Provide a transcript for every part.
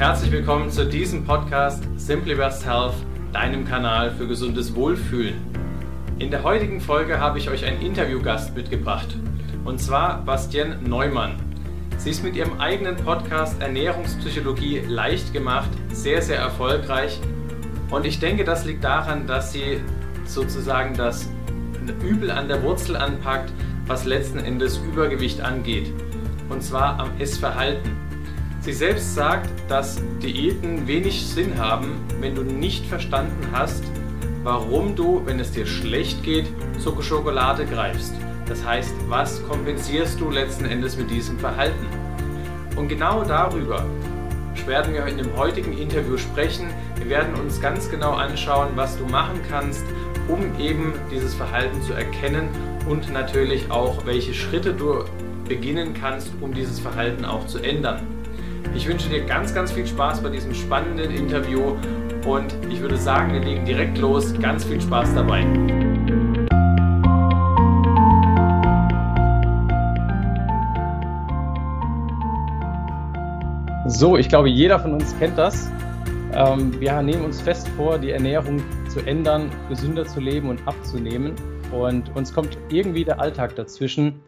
herzlich willkommen zu diesem Podcast Simply Best Health, deinem Kanal für gesundes Wohlfühlen. In der heutigen Folge habe ich euch einen Interviewgast mitgebracht, und zwar Bastienne Neumann. Sie ist mit ihrem eigenen Podcast Ernährungspsychologie leicht gemacht, sehr, sehr erfolgreich. Und ich denke, das liegt daran, dass sie sozusagen das Übel an der Wurzel anpackt, was letzten Endes Übergewicht angeht. Und zwar am Essverhalten. Sie selbst sagt, dass Diäten wenig Sinn haben, wenn du nicht verstanden hast, warum du, wenn es dir schlecht geht, zur Schokolade greifst. Das heißt, was kompensierst du letzten Endes mit diesem Verhalten? Und genau darüber werden wir in dem heutigen Interview sprechen. Wir werden uns ganz genau anschauen, was du machen kannst, um eben dieses Verhalten zu erkennen und natürlich auch, welche Schritte du beginnen kannst, um dieses Verhalten auch zu ändern. Ich wünsche dir ganz, ganz viel Spaß bei diesem spannenden Interview und ich würde sagen, wir legen direkt los. Ganz viel Spaß dabei. So, ich glaube, jeder von uns kennt das. Ähm, wir nehmen uns fest vor, die Ernährung zu ändern, gesünder zu leben und abzunehmen. Und uns kommt irgendwie der Alltag dazwischen.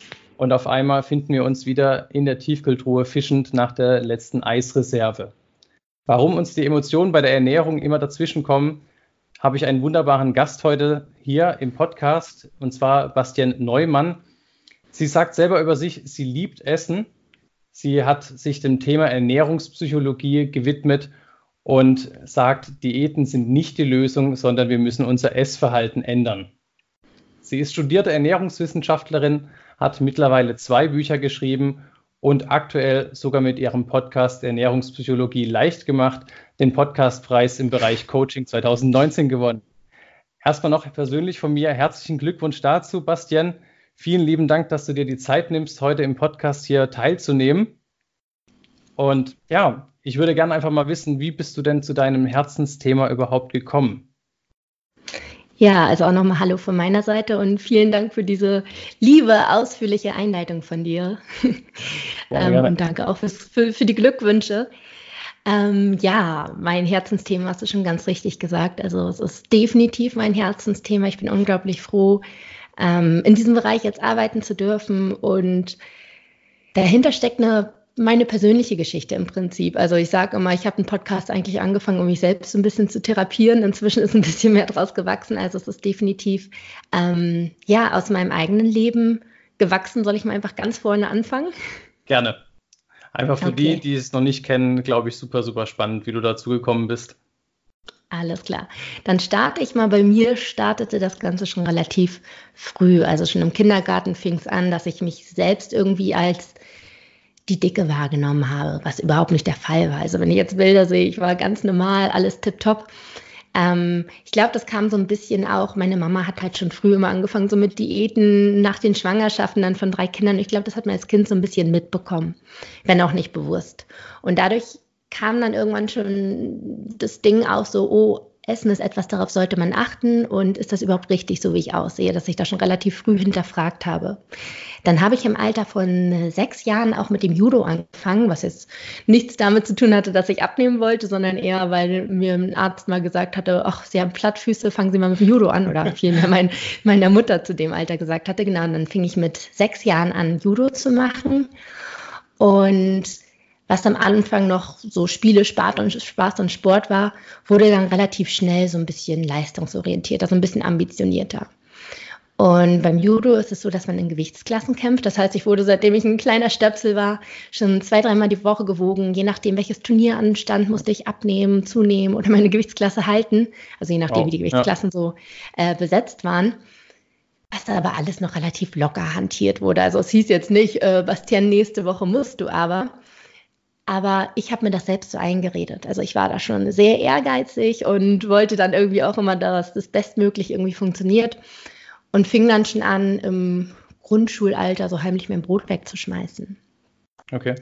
Und auf einmal finden wir uns wieder in der Tiefkühltruhe fischend nach der letzten Eisreserve. Warum uns die Emotionen bei der Ernährung immer dazwischen kommen, habe ich einen wunderbaren Gast heute hier im Podcast, und zwar Bastian Neumann. Sie sagt selber über sich, sie liebt Essen. Sie hat sich dem Thema Ernährungspsychologie gewidmet und sagt, Diäten sind nicht die Lösung, sondern wir müssen unser Essverhalten ändern. Sie ist studierte Ernährungswissenschaftlerin, hat mittlerweile zwei Bücher geschrieben und aktuell sogar mit ihrem Podcast Ernährungspsychologie leicht gemacht den Podcastpreis im Bereich Coaching 2019 gewonnen. Erstmal noch persönlich von mir herzlichen Glückwunsch dazu, Bastian. Vielen lieben Dank, dass du dir die Zeit nimmst, heute im Podcast hier teilzunehmen. Und ja, ich würde gerne einfach mal wissen, wie bist du denn zu deinem Herzensthema überhaupt gekommen? Ja, also auch nochmal Hallo von meiner Seite und vielen Dank für diese liebe, ausführliche Einleitung von dir. Ja, ähm, und danke auch fürs, für, für die Glückwünsche. Ähm, ja, mein Herzensthema hast du schon ganz richtig gesagt. Also es ist definitiv mein Herzensthema. Ich bin unglaublich froh, ähm, in diesem Bereich jetzt arbeiten zu dürfen. Und dahinter steckt eine meine persönliche Geschichte im Prinzip. Also ich sage immer, ich habe einen Podcast eigentlich angefangen, um mich selbst ein bisschen zu therapieren. Inzwischen ist ein bisschen mehr draus gewachsen. Also es ist definitiv ähm, ja aus meinem eigenen Leben gewachsen. Soll ich mal einfach ganz vorne anfangen? Gerne. Einfach für okay. die, die es noch nicht kennen, glaube ich, super, super spannend, wie du dazu gekommen bist. Alles klar. Dann starte ich mal. Bei mir startete das Ganze schon relativ früh. Also schon im Kindergarten fing es an, dass ich mich selbst irgendwie als die Dicke wahrgenommen habe, was überhaupt nicht der Fall war. Also wenn ich jetzt Bilder sehe, ich war ganz normal, alles tipptopp. Ähm, ich glaube, das kam so ein bisschen auch, meine Mama hat halt schon früh immer angefangen, so mit Diäten nach den Schwangerschaften dann von drei Kindern. Ich glaube, das hat man als Kind so ein bisschen mitbekommen, wenn auch nicht bewusst. Und dadurch kam dann irgendwann schon das Ding auch so, oh, Essen ist etwas, darauf sollte man achten und ist das überhaupt richtig, so wie ich aussehe, dass ich da schon relativ früh hinterfragt habe. Dann habe ich im Alter von sechs Jahren auch mit dem Judo angefangen, was jetzt nichts damit zu tun hatte, dass ich abnehmen wollte, sondern eher, weil mir ein Arzt mal gesagt hatte, ach, Sie haben Plattfüße, fangen Sie mal mit dem Judo an oder vielmehr mein, meiner Mutter zu dem Alter gesagt hatte. Genau, und dann fing ich mit sechs Jahren an, Judo zu machen und was am Anfang noch so Spiele, Spaß und, Spaß und Sport war, wurde dann relativ schnell so ein bisschen leistungsorientierter, so ein bisschen ambitionierter. Und beim Judo ist es so, dass man in Gewichtsklassen kämpft. Das heißt, ich wurde, seitdem ich ein kleiner Stöpsel war, schon zwei, dreimal die Woche gewogen. Je nachdem, welches Turnier anstand, musste ich abnehmen, zunehmen oder meine Gewichtsklasse halten. Also je nachdem, oh, wie die Gewichtsklassen ja. so äh, besetzt waren. Was aber alles noch relativ locker hantiert wurde. Also es hieß jetzt nicht, äh, Bastian, nächste Woche musst du aber. Aber ich habe mir das selbst so eingeredet. Also ich war da schon sehr ehrgeizig und wollte dann irgendwie auch immer, dass das bestmöglich irgendwie funktioniert. Und fing dann schon an, im Grundschulalter so heimlich mein Brot wegzuschmeißen. Okay.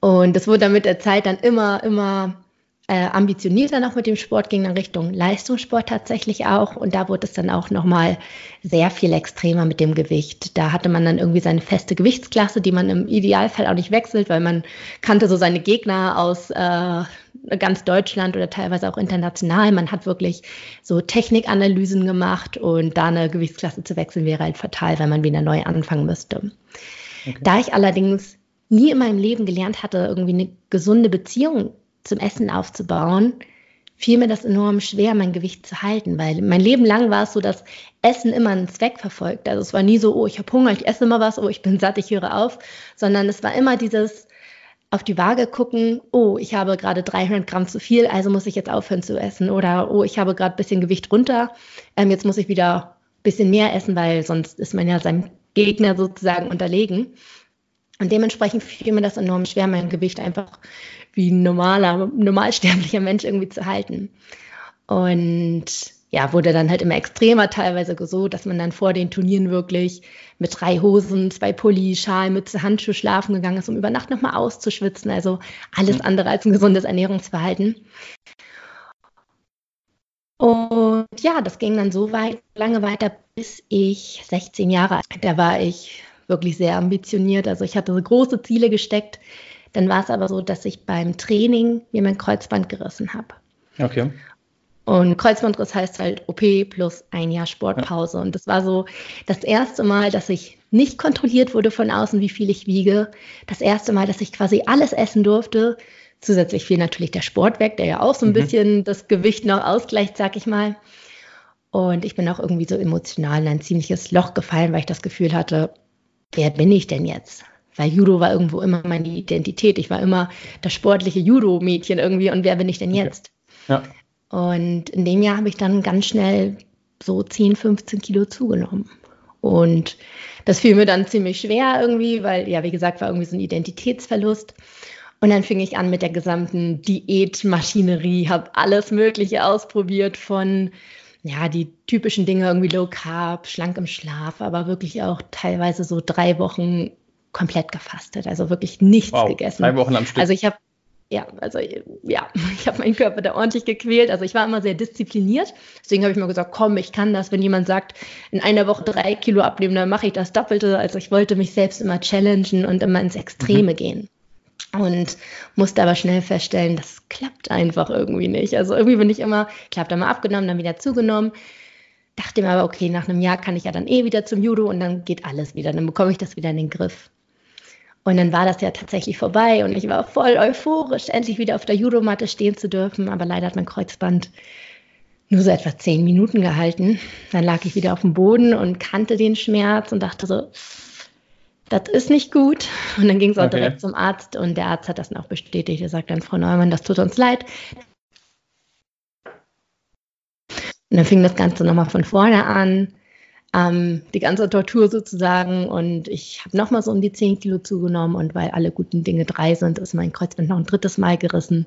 Und das wurde dann mit der Zeit dann immer, immer äh, ambitionierter noch mit dem Sport, ging dann Richtung Leistungssport tatsächlich auch. Und da wurde es dann auch nochmal sehr viel extremer mit dem Gewicht. Da hatte man dann irgendwie seine feste Gewichtsklasse, die man im Idealfall auch nicht wechselt, weil man kannte so seine Gegner aus äh, ganz Deutschland oder teilweise auch international. Man hat wirklich so Technikanalysen gemacht und da eine Gewichtsklasse zu wechseln wäre halt fatal, weil man wieder neu anfangen müsste. Okay. Da ich allerdings nie in meinem Leben gelernt hatte, irgendwie eine gesunde Beziehung zum Essen aufzubauen, fiel mir das enorm schwer, mein Gewicht zu halten, weil mein Leben lang war es so, dass Essen immer einen Zweck verfolgt. Also es war nie so, oh, ich habe Hunger, ich esse immer was, oh, ich bin satt, ich höre auf, sondern es war immer dieses auf die Waage gucken, oh, ich habe gerade 300 Gramm zu viel, also muss ich jetzt aufhören zu essen. Oder, oh, ich habe gerade ein bisschen Gewicht runter, ähm, jetzt muss ich wieder ein bisschen mehr essen, weil sonst ist man ja seinem Gegner sozusagen unterlegen. Und dementsprechend fiel mir das enorm schwer, mein Gewicht einfach wie ein normaler, normalsterblicher Mensch irgendwie zu halten. Und ja, wurde dann halt immer extremer, teilweise so, dass man dann vor den Turnieren wirklich mit drei Hosen, zwei Pulli, Schal, Mütze, Handschuhe schlafen gegangen ist, um über Nacht nochmal auszuschwitzen. Also alles andere als ein gesundes Ernährungsverhalten. Und ja, das ging dann so weit, lange weiter, bis ich 16 Jahre alt. Da war ich wirklich sehr ambitioniert. Also ich hatte so große Ziele gesteckt. Dann war es aber so, dass ich beim Training mir mein Kreuzband gerissen habe. Okay. Und Kreuzbandriss heißt halt OP plus ein Jahr Sportpause. Ja. Und das war so das erste Mal, dass ich nicht kontrolliert wurde von außen, wie viel ich wiege. Das erste Mal, dass ich quasi alles essen durfte. Zusätzlich fiel natürlich der Sport weg, der ja auch so ein mhm. bisschen das Gewicht noch ausgleicht, sag ich mal. Und ich bin auch irgendwie so emotional in ein ziemliches Loch gefallen, weil ich das Gefühl hatte, wer bin ich denn jetzt? Weil Judo war irgendwo immer meine Identität. Ich war immer das sportliche Judo-Mädchen irgendwie und wer bin ich denn jetzt? Okay. Ja. Und in dem Jahr habe ich dann ganz schnell so 10, 15 Kilo zugenommen. Und das fiel mir dann ziemlich schwer irgendwie, weil, ja, wie gesagt, war irgendwie so ein Identitätsverlust. Und dann fing ich an mit der gesamten Diätmaschinerie, habe alles Mögliche ausprobiert von ja, die typischen Dinge, irgendwie Low Carb, schlank im Schlaf, aber wirklich auch teilweise so drei Wochen komplett gefastet, also wirklich nichts wow, gegessen. Drei Wochen am Stück. Also ich habe ja, also ja, ich habe meinen Körper da ordentlich gequält. Also ich war immer sehr diszipliniert. Deswegen habe ich mir gesagt, komm, ich kann das. Wenn jemand sagt, in einer Woche drei Kilo abnehmen, dann mache ich das Doppelte. Also ich wollte mich selbst immer challengen und immer ins Extreme mhm. gehen. Und musste aber schnell feststellen, das klappt einfach irgendwie nicht. Also irgendwie bin ich immer, ich habe dann mal abgenommen, dann wieder zugenommen. Dachte mir aber, okay, nach einem Jahr kann ich ja dann eh wieder zum Judo und dann geht alles wieder. Dann bekomme ich das wieder in den Griff. Und dann war das ja tatsächlich vorbei und ich war voll euphorisch, endlich wieder auf der Judomatte stehen zu dürfen. Aber leider hat mein Kreuzband nur so etwa zehn Minuten gehalten. Dann lag ich wieder auf dem Boden und kannte den Schmerz und dachte so, das ist nicht gut. Und dann ging es auch okay. direkt zum Arzt und der Arzt hat das dann auch bestätigt. Er sagt dann, Frau Neumann, das tut uns leid. Und dann fing das Ganze nochmal von vorne an, ähm, die ganze Tortur sozusagen. Und ich habe nochmal so um die 10 Kilo zugenommen und weil alle guten Dinge drei sind, ist mein Kreuzband noch ein drittes Mal gerissen.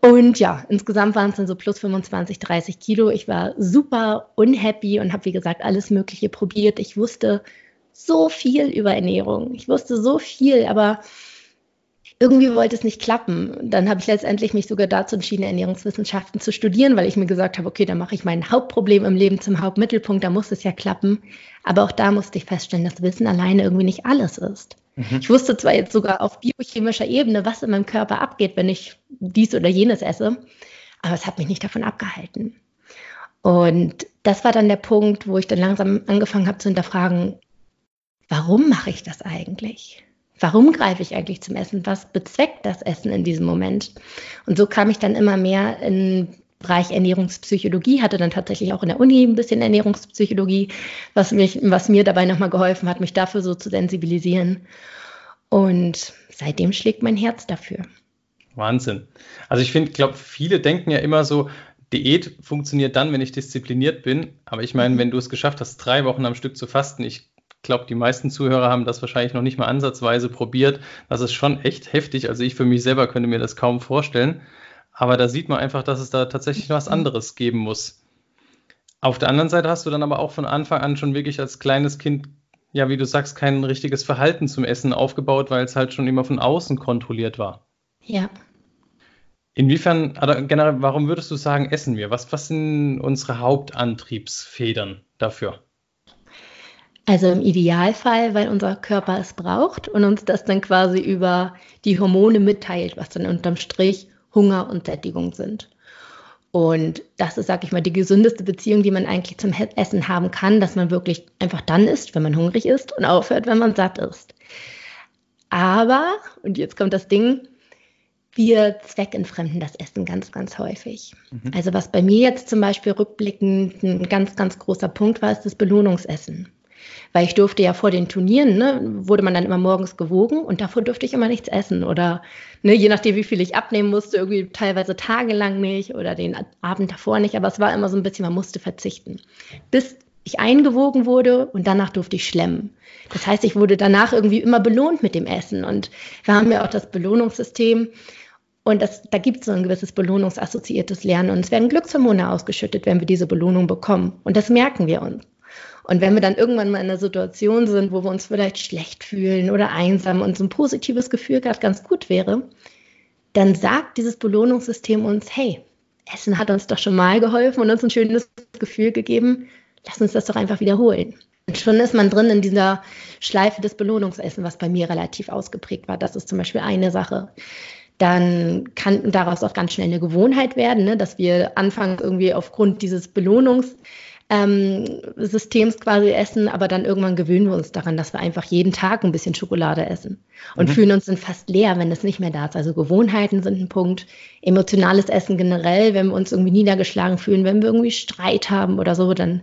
Und ja, insgesamt waren es dann so plus 25, 30 Kilo. Ich war super unhappy und habe, wie gesagt, alles Mögliche probiert. Ich wusste, so viel über Ernährung. Ich wusste so viel, aber irgendwie wollte es nicht klappen. Dann habe ich letztendlich mich sogar dazu entschieden, Ernährungswissenschaften zu studieren, weil ich mir gesagt habe, okay, dann mache ich mein Hauptproblem im Leben zum Hauptmittelpunkt, da muss es ja klappen. Aber auch da musste ich feststellen, dass Wissen alleine irgendwie nicht alles ist. Mhm. Ich wusste zwar jetzt sogar auf biochemischer Ebene, was in meinem Körper abgeht, wenn ich dies oder jenes esse, aber es hat mich nicht davon abgehalten. Und das war dann der Punkt, wo ich dann langsam angefangen habe zu hinterfragen, warum mache ich das eigentlich? Warum greife ich eigentlich zum Essen? Was bezweckt das Essen in diesem Moment? Und so kam ich dann immer mehr in Bereich Ernährungspsychologie, hatte dann tatsächlich auch in der Uni ein bisschen Ernährungspsychologie, was, mich, was mir dabei nochmal geholfen hat, mich dafür so zu sensibilisieren. Und seitdem schlägt mein Herz dafür. Wahnsinn. Also ich finde, glaube, viele denken ja immer so, Diät funktioniert dann, wenn ich diszipliniert bin. Aber ich meine, mhm. wenn du es geschafft hast, drei Wochen am Stück zu fasten, ich glaube, die meisten Zuhörer haben das wahrscheinlich noch nicht mal ansatzweise probiert. Das ist schon echt heftig. Also ich für mich selber könnte mir das kaum vorstellen. Aber da sieht man einfach, dass es da tatsächlich was anderes geben muss. Auf der anderen Seite hast du dann aber auch von Anfang an schon wirklich als kleines Kind, ja, wie du sagst, kein richtiges Verhalten zum Essen aufgebaut, weil es halt schon immer von außen kontrolliert war. Ja. Inwiefern, oder generell, warum würdest du sagen, essen wir? Was, was sind unsere Hauptantriebsfedern dafür? Also im Idealfall, weil unser Körper es braucht und uns das dann quasi über die Hormone mitteilt, was dann unterm Strich Hunger und Sättigung sind. Und das ist, sag ich mal, die gesündeste Beziehung, die man eigentlich zum Essen haben kann, dass man wirklich einfach dann isst, wenn man hungrig ist und aufhört, wenn man satt ist. Aber, und jetzt kommt das Ding, wir zweckentfremden das Essen ganz, ganz häufig. Mhm. Also was bei mir jetzt zum Beispiel rückblickend ein ganz, ganz großer Punkt war, ist das Belohnungsessen. Weil ich durfte ja vor den Turnieren, ne, wurde man dann immer morgens gewogen und davor durfte ich immer nichts essen. Oder ne, je nachdem, wie viel ich abnehmen musste, irgendwie teilweise tagelang nicht oder den Abend davor nicht. Aber es war immer so ein bisschen, man musste verzichten. Bis ich eingewogen wurde und danach durfte ich schlemmen. Das heißt, ich wurde danach irgendwie immer belohnt mit dem Essen. Und wir haben ja auch das Belohnungssystem. Und das, da gibt es so ein gewisses belohnungsassoziiertes Lernen. Und es werden Glückshormone ausgeschüttet, wenn wir diese Belohnung bekommen. Und das merken wir uns. Und wenn wir dann irgendwann mal in einer Situation sind, wo wir uns vielleicht schlecht fühlen oder einsam und so ein positives Gefühl gerade ganz gut wäre, dann sagt dieses Belohnungssystem uns, hey, Essen hat uns doch schon mal geholfen und uns ein schönes Gefühl gegeben. Lass uns das doch einfach wiederholen. Und schon ist man drin in dieser Schleife des Belohnungsessen, was bei mir relativ ausgeprägt war. Das ist zum Beispiel eine Sache. Dann kann daraus auch ganz schnell eine Gewohnheit werden, ne, dass wir anfangen, irgendwie aufgrund dieses Belohnungs ähm, Systems quasi essen, aber dann irgendwann gewöhnen wir uns daran, dass wir einfach jeden Tag ein bisschen Schokolade essen und mhm. fühlen uns dann fast leer, wenn das nicht mehr da ist. Also Gewohnheiten sind ein Punkt, emotionales Essen generell, wenn wir uns irgendwie niedergeschlagen fühlen, wenn wir irgendwie Streit haben oder so, dann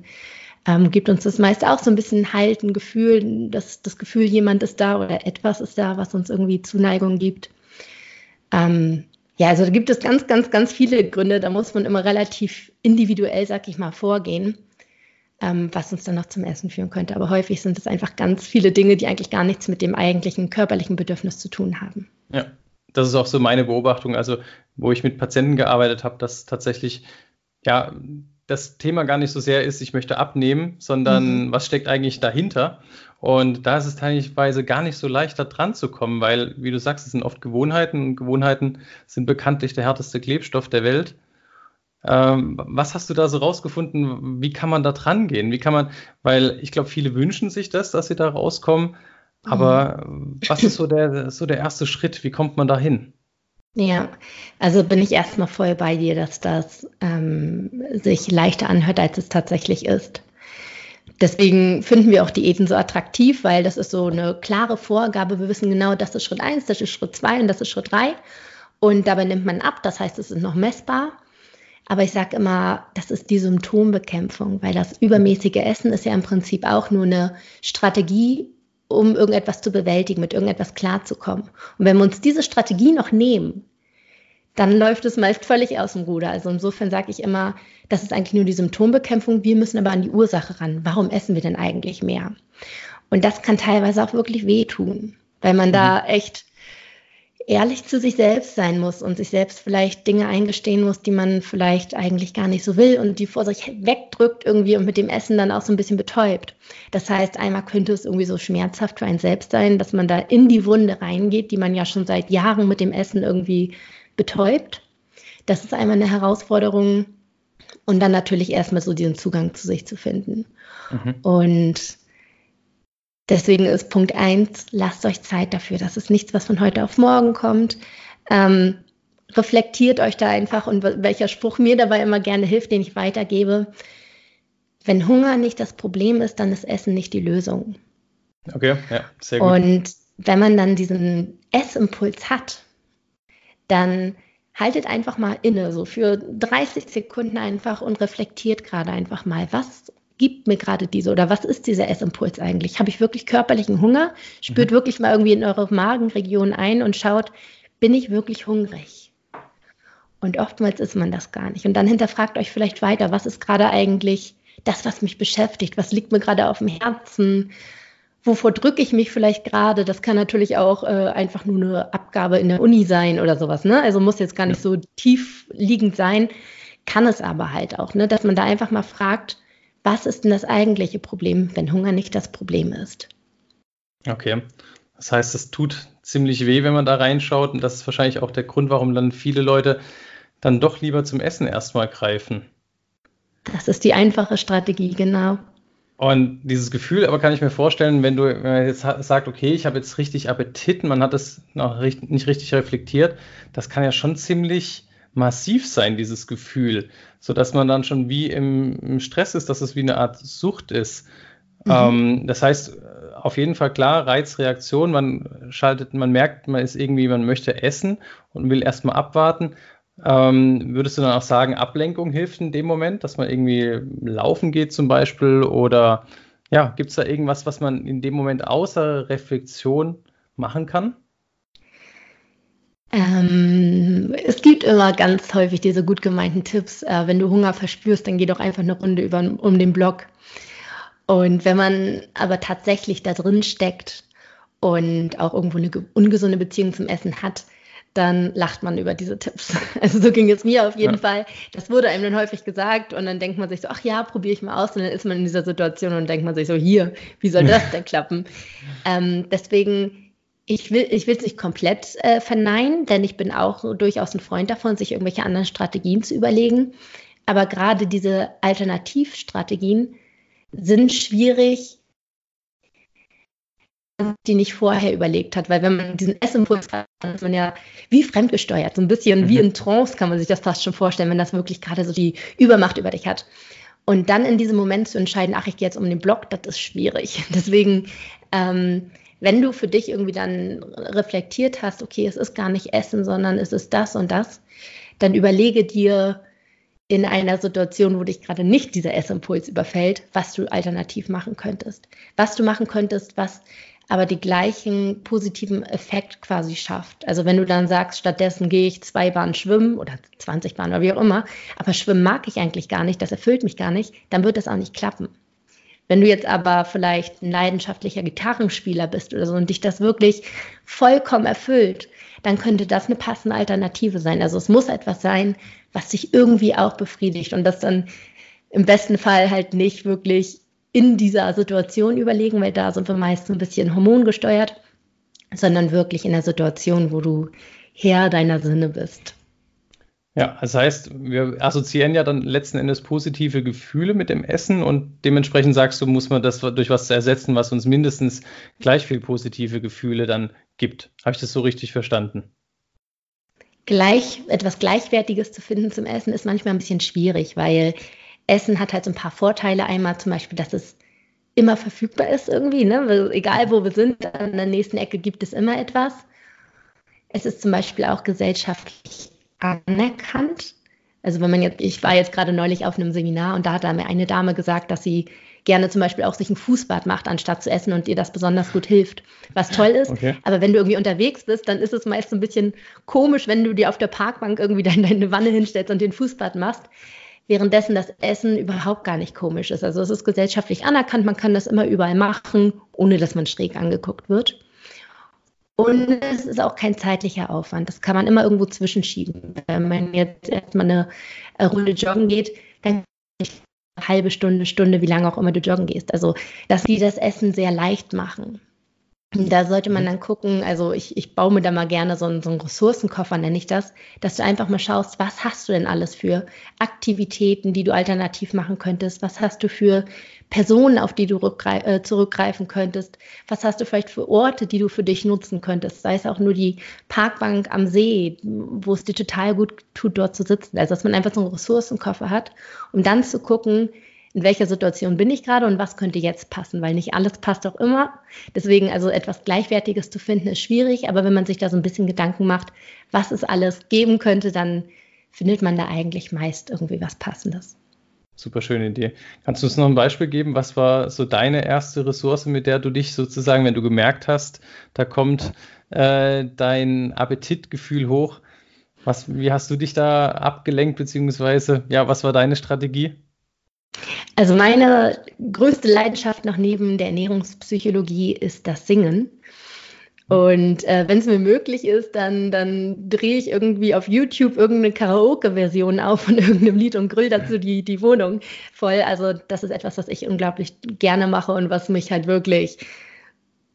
ähm, gibt uns das meist auch so ein bisschen Halt, ein Gefühl, dass das Gefühl, jemand ist da oder etwas ist da, was uns irgendwie Zuneigung gibt. Ähm, ja, also da gibt es ganz, ganz, ganz viele Gründe. Da muss man immer relativ individuell, sag ich mal, vorgehen ähm, was uns dann noch zum Essen führen könnte. Aber häufig sind es einfach ganz viele Dinge, die eigentlich gar nichts mit dem eigentlichen körperlichen Bedürfnis zu tun haben. Ja, das ist auch so meine Beobachtung. Also, wo ich mit Patienten gearbeitet habe, dass tatsächlich, ja, das Thema gar nicht so sehr ist, ich möchte abnehmen, sondern mhm. was steckt eigentlich dahinter? Und da ist es teilweise gar nicht so leicht, da dran zu kommen, weil, wie du sagst, es sind oft Gewohnheiten und Gewohnheiten sind bekanntlich der härteste Klebstoff der Welt. Ähm, was hast du da so rausgefunden? Wie kann man da dran gehen? Wie kann man, weil ich glaube, viele wünschen sich das, dass sie da rauskommen. Aber mhm. was ist so der, so der erste Schritt? Wie kommt man da hin? Ja, also bin ich erstmal voll bei dir, dass das ähm, sich leichter anhört, als es tatsächlich ist. Deswegen finden wir auch Diäten so attraktiv, weil das ist so eine klare Vorgabe. Wir wissen genau, das ist Schritt 1, das ist Schritt 2 und das ist Schritt 3. Und dabei nimmt man ab, das heißt, es ist noch messbar. Aber ich sage immer, das ist die Symptombekämpfung, weil das übermäßige Essen ist ja im Prinzip auch nur eine Strategie, um irgendetwas zu bewältigen, mit irgendetwas klarzukommen. Und wenn wir uns diese Strategie noch nehmen, dann läuft es meist völlig aus dem Ruder. Also insofern sage ich immer, das ist eigentlich nur die Symptombekämpfung. Wir müssen aber an die Ursache ran. Warum essen wir denn eigentlich mehr? Und das kann teilweise auch wirklich wehtun, weil man mhm. da echt ehrlich zu sich selbst sein muss und sich selbst vielleicht Dinge eingestehen muss, die man vielleicht eigentlich gar nicht so will und die vor sich wegdrückt irgendwie und mit dem Essen dann auch so ein bisschen betäubt. Das heißt, einmal könnte es irgendwie so schmerzhaft für einen selbst sein, dass man da in die Wunde reingeht, die man ja schon seit Jahren mit dem Essen irgendwie betäubt. Das ist einmal eine Herausforderung und dann natürlich erstmal so diesen Zugang zu sich zu finden. Mhm. Und Deswegen ist Punkt eins: lasst euch Zeit dafür. Das ist nichts, was von heute auf morgen kommt. Ähm, reflektiert euch da einfach und welcher Spruch mir dabei immer gerne hilft, den ich weitergebe. Wenn Hunger nicht das Problem ist, dann ist Essen nicht die Lösung. Okay, ja, sehr gut. Und wenn man dann diesen Essimpuls hat, dann haltet einfach mal inne, so für 30 Sekunden einfach und reflektiert gerade einfach mal, was gibt mir gerade diese oder was ist dieser Essimpuls eigentlich? Habe ich wirklich körperlichen Hunger? Spürt mhm. wirklich mal irgendwie in eure Magenregion ein und schaut, bin ich wirklich hungrig? Und oftmals ist man das gar nicht. Und dann hinterfragt euch vielleicht weiter, was ist gerade eigentlich das, was mich beschäftigt? Was liegt mir gerade auf dem Herzen? Wovor drücke ich mich vielleicht gerade? Das kann natürlich auch äh, einfach nur eine Abgabe in der Uni sein oder sowas. Ne? Also muss jetzt gar nicht so tief liegend sein, kann es aber halt auch, ne? dass man da einfach mal fragt, was ist denn das eigentliche Problem, wenn Hunger nicht das Problem ist? Okay. Das heißt, es tut ziemlich weh, wenn man da reinschaut. Und das ist wahrscheinlich auch der Grund, warum dann viele Leute dann doch lieber zum Essen erstmal greifen. Das ist die einfache Strategie, genau. Und dieses Gefühl, aber kann ich mir vorstellen, wenn du jetzt sagt, okay, ich habe jetzt richtig Appetit, man hat es noch nicht richtig reflektiert, das kann ja schon ziemlich massiv sein, dieses Gefühl, sodass man dann schon wie im, im Stress ist, dass es wie eine Art Sucht ist. Mhm. Ähm, das heißt, auf jeden Fall klar, Reizreaktion, man schaltet, man merkt, man ist irgendwie, man möchte essen und will erstmal abwarten. Ähm, würdest du dann auch sagen, Ablenkung hilft in dem Moment, dass man irgendwie laufen geht zum Beispiel? Oder ja, gibt es da irgendwas, was man in dem Moment außer Reflexion machen kann? Ähm, es gibt immer ganz häufig diese gut gemeinten Tipps. Äh, wenn du Hunger verspürst, dann geh doch einfach eine Runde über, um den Block. Und wenn man aber tatsächlich da drin steckt und auch irgendwo eine ungesunde Beziehung zum Essen hat, dann lacht man über diese Tipps. Also so ging es mir auf jeden ja. Fall. Das wurde einem dann häufig gesagt und dann denkt man sich so, ach ja, probiere ich mal aus. Und dann ist man in dieser Situation und denkt man sich so, hier, wie soll das denn klappen? Ähm, deswegen, ich will ich es nicht komplett äh, verneinen, denn ich bin auch durchaus ein Freund davon, sich irgendwelche anderen Strategien zu überlegen. Aber gerade diese Alternativstrategien sind schwierig, die nicht vorher überlegt hat, weil wenn man diesen Essimpuls hat, ist man ja wie fremdgesteuert, so ein bisschen mhm. wie in Trance kann man sich das fast schon vorstellen, wenn das wirklich gerade so die Übermacht über dich hat. Und dann in diesem Moment zu entscheiden, ach, ich gehe jetzt um den Block, das ist schwierig. Deswegen, ähm, wenn du für dich irgendwie dann reflektiert hast, okay, es ist gar nicht Essen, sondern es ist das und das, dann überlege dir in einer Situation, wo dich gerade nicht dieser Essimpuls überfällt, was du alternativ machen könntest. Was du machen könntest, was aber die gleichen positiven Effekt quasi schafft. Also wenn du dann sagst, stattdessen gehe ich zwei Bahnen schwimmen oder 20 Bahnen oder wie auch immer, aber schwimmen mag ich eigentlich gar nicht, das erfüllt mich gar nicht, dann wird das auch nicht klappen. Wenn du jetzt aber vielleicht ein leidenschaftlicher Gitarrenspieler bist oder so und dich das wirklich vollkommen erfüllt, dann könnte das eine passende Alternative sein. Also es muss etwas sein, was dich irgendwie auch befriedigt und das dann im besten Fall halt nicht wirklich in dieser Situation überlegen, weil da sind wir meist ein bisschen hormongesteuert, sondern wirklich in der Situation, wo du Herr deiner Sinne bist. Ja, das heißt, wir assoziieren ja dann letzten Endes positive Gefühle mit dem Essen und dementsprechend sagst du, muss man das durch was ersetzen, was uns mindestens gleich viel positive Gefühle dann gibt. Habe ich das so richtig verstanden? Gleich, etwas Gleichwertiges zu finden zum Essen ist manchmal ein bisschen schwierig, weil Essen hat halt so ein paar Vorteile. Einmal zum Beispiel, dass es immer verfügbar ist irgendwie, ne? egal wo wir sind, an der nächsten Ecke gibt es immer etwas. Es ist zum Beispiel auch gesellschaftlich anerkannt. Also wenn man jetzt, ich war jetzt gerade neulich auf einem Seminar und da hat mir eine Dame gesagt, dass sie gerne zum Beispiel auch sich ein Fußbad macht, anstatt zu essen und ihr das besonders gut hilft. Was toll ist, okay. aber wenn du irgendwie unterwegs bist, dann ist es meist so ein bisschen komisch, wenn du dir auf der Parkbank irgendwie deine Wanne hinstellst und den Fußbad machst währenddessen das Essen überhaupt gar nicht komisch ist. Also es ist gesellschaftlich anerkannt, man kann das immer überall machen, ohne dass man schräg angeguckt wird. Und es ist auch kein zeitlicher Aufwand. Das kann man immer irgendwo zwischenschieben. Wenn man jetzt erstmal eine Runde joggen geht, dann eine halbe Stunde, Stunde, wie lange auch immer du joggen gehst. Also, dass die das Essen sehr leicht machen. Da sollte man dann gucken, also ich, ich baue mir da mal gerne so einen, so einen Ressourcenkoffer, nenne ich das, dass du einfach mal schaust, was hast du denn alles für Aktivitäten, die du alternativ machen könntest? Was hast du für Personen, auf die du äh, zurückgreifen könntest? Was hast du vielleicht für Orte, die du für dich nutzen könntest? Sei es auch nur die Parkbank am See, wo es dir total gut tut, dort zu sitzen. Also dass man einfach so einen Ressourcenkoffer hat, um dann zu gucken, in welcher Situation bin ich gerade und was könnte jetzt passen, weil nicht alles passt auch immer. Deswegen also etwas Gleichwertiges zu finden ist schwierig, aber wenn man sich da so ein bisschen Gedanken macht, was es alles geben könnte, dann findet man da eigentlich meist irgendwie was Passendes. Super schöne Idee. Kannst du uns noch ein Beispiel geben? Was war so deine erste Ressource, mit der du dich sozusagen, wenn du gemerkt hast, da kommt äh, dein Appetitgefühl hoch? Was, wie hast du dich da abgelenkt, beziehungsweise ja, was war deine Strategie? Also meine größte Leidenschaft noch neben der Ernährungspsychologie ist das Singen. Und äh, wenn es mir möglich ist, dann, dann drehe ich irgendwie auf YouTube irgendeine Karaoke-Version auf von irgendeinem Lied und grill dazu die, die Wohnung voll. Also das ist etwas, was ich unglaublich gerne mache und was mich halt wirklich